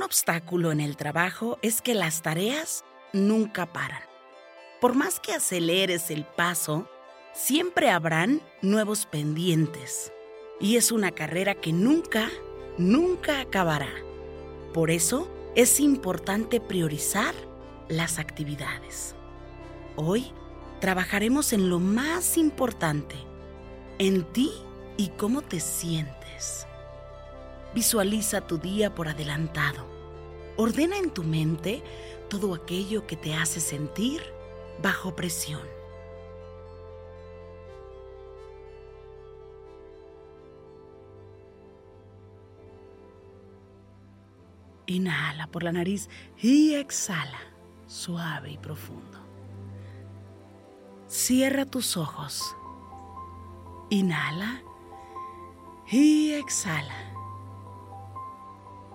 Un obstáculo en el trabajo es que las tareas nunca paran. Por más que aceleres el paso, siempre habrán nuevos pendientes. Y es una carrera que nunca, nunca acabará. Por eso es importante priorizar las actividades. Hoy trabajaremos en lo más importante, en ti y cómo te sientes. Visualiza tu día por adelantado. Ordena en tu mente todo aquello que te hace sentir bajo presión. Inhala por la nariz y exhala suave y profundo. Cierra tus ojos. Inhala y exhala.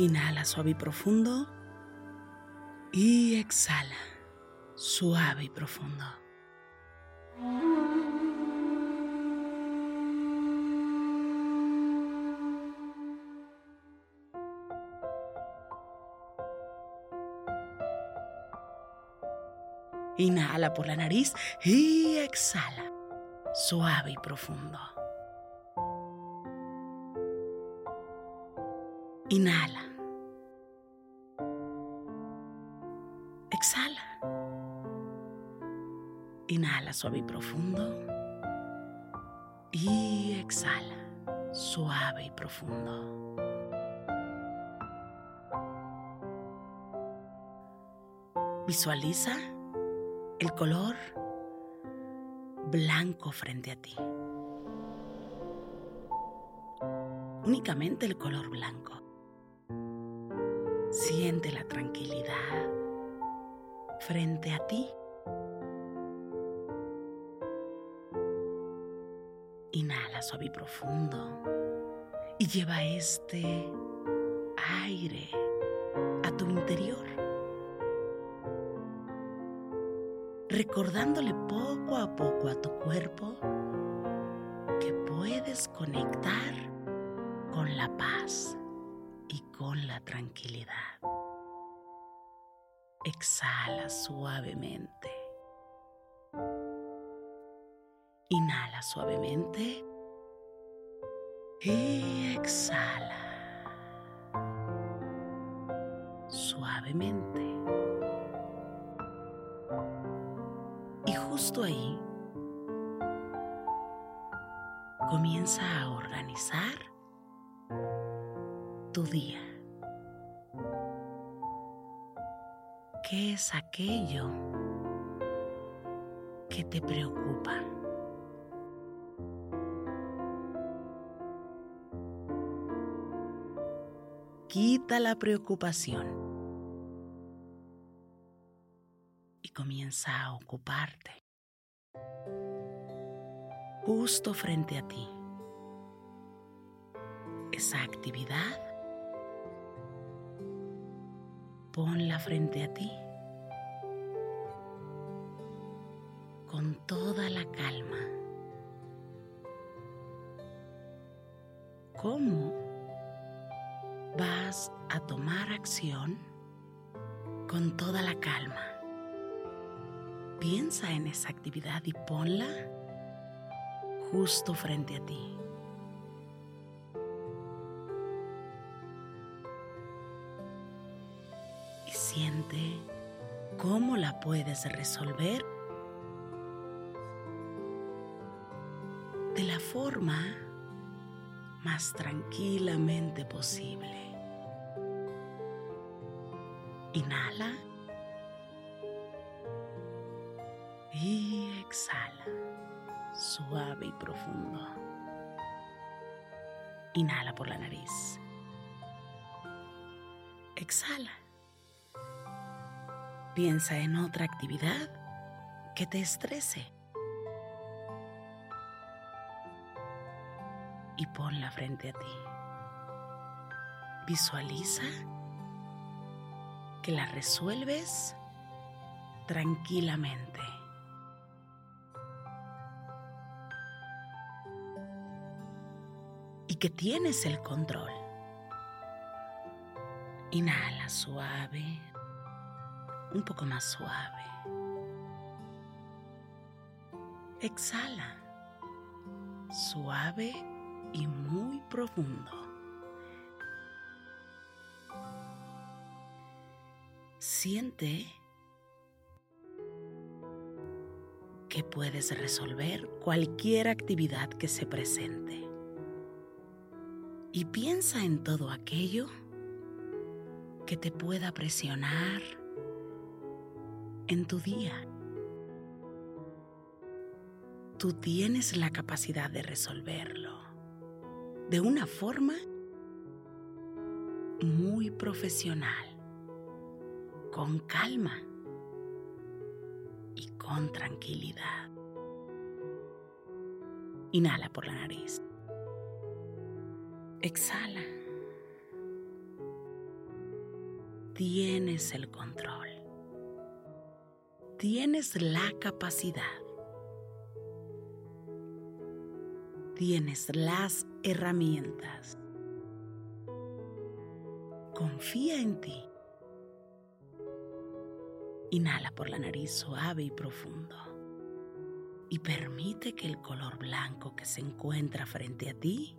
Inhala suave y profundo. Y exhala suave y profundo. Inhala por la nariz y exhala, suave y profundo. Inhala. Suave y profundo. Y exhala, suave y profundo. Visualiza el color blanco frente a ti. Únicamente el color blanco. Siente la tranquilidad frente a ti. Suave y profundo y lleva este aire a tu interior. recordándole poco a poco a tu cuerpo que puedes conectar con la paz y con la tranquilidad. Exhala suavemente. Inhala suavemente y exhala suavemente. justo ahí, comienza a organizar tu día. ¿Qué es aquello que te preocupa? Quita la preocupación. Y comienza a ocuparte. Justo frente a ti. Esa actividad, ponla frente a ti. Con toda la calma. ¿Cómo a tomar acción con toda la calma? Piensa en esa actividad y ponla justo frente a ti. Y siente cómo la puedes resolver de la forma más tranquilamente posible. Inhala y exhala, suave y profundo. Inhala por la nariz. Exhala. Piensa en otra actividad que te estrese. Y ponla frente a ti. Visualiza que la resuelves tranquilamente. Y que tienes el control. Inhala suave, un poco más suave. Exhala, suave y muy profundo. Siente que puedes resolver cualquier actividad que se presente. Y piensa en todo aquello que te pueda presionar en tu día. Tú tienes la capacidad de resolverlo de una forma muy profesional, con calma y con tranquilidad. Inhala por la nariz. Exhala. Tienes el control. Tienes la capacidad. Tienes las herramientas. Confía en ti. Inhala por la nariz suave y profundo. Y permite que el color blanco que se encuentra frente a ti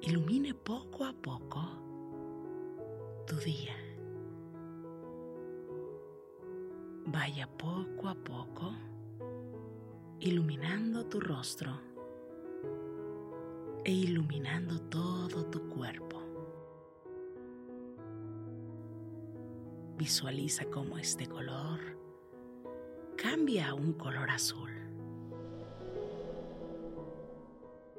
ilumine poco a poco tu día. Vaya poco a poco iluminando tu rostro e iluminando todo tu cuerpo. Visualiza cómo este color cambia a un color azul.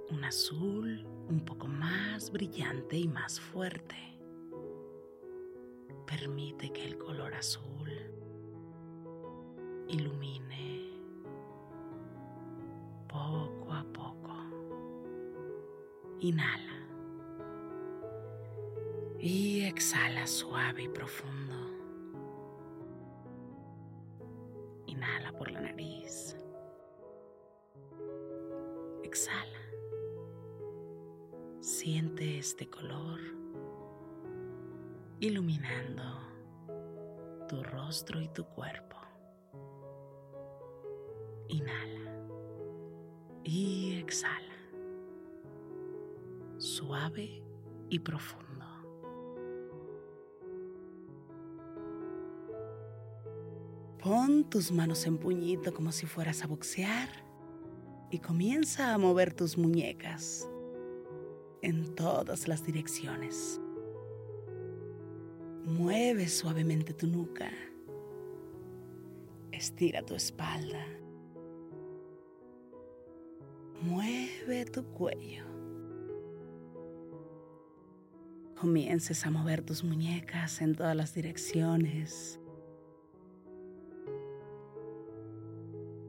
Un azul un poco más brillante y más fuerte. Permite que el color azul ilumine poco a poco. Inhala. Y exhala suave y profundo. Exhala. Siente este color iluminando tu rostro y tu cuerpo. Inhala y exhala. Suave y profundo. Pon tus manos en puñito como si fueras a boxear y comienza a mover tus muñecas en todas las direcciones. Mueve suavemente tu nuca. Estira tu espalda. Mueve tu cuello. Comiences a mover tus muñecas en todas las direcciones.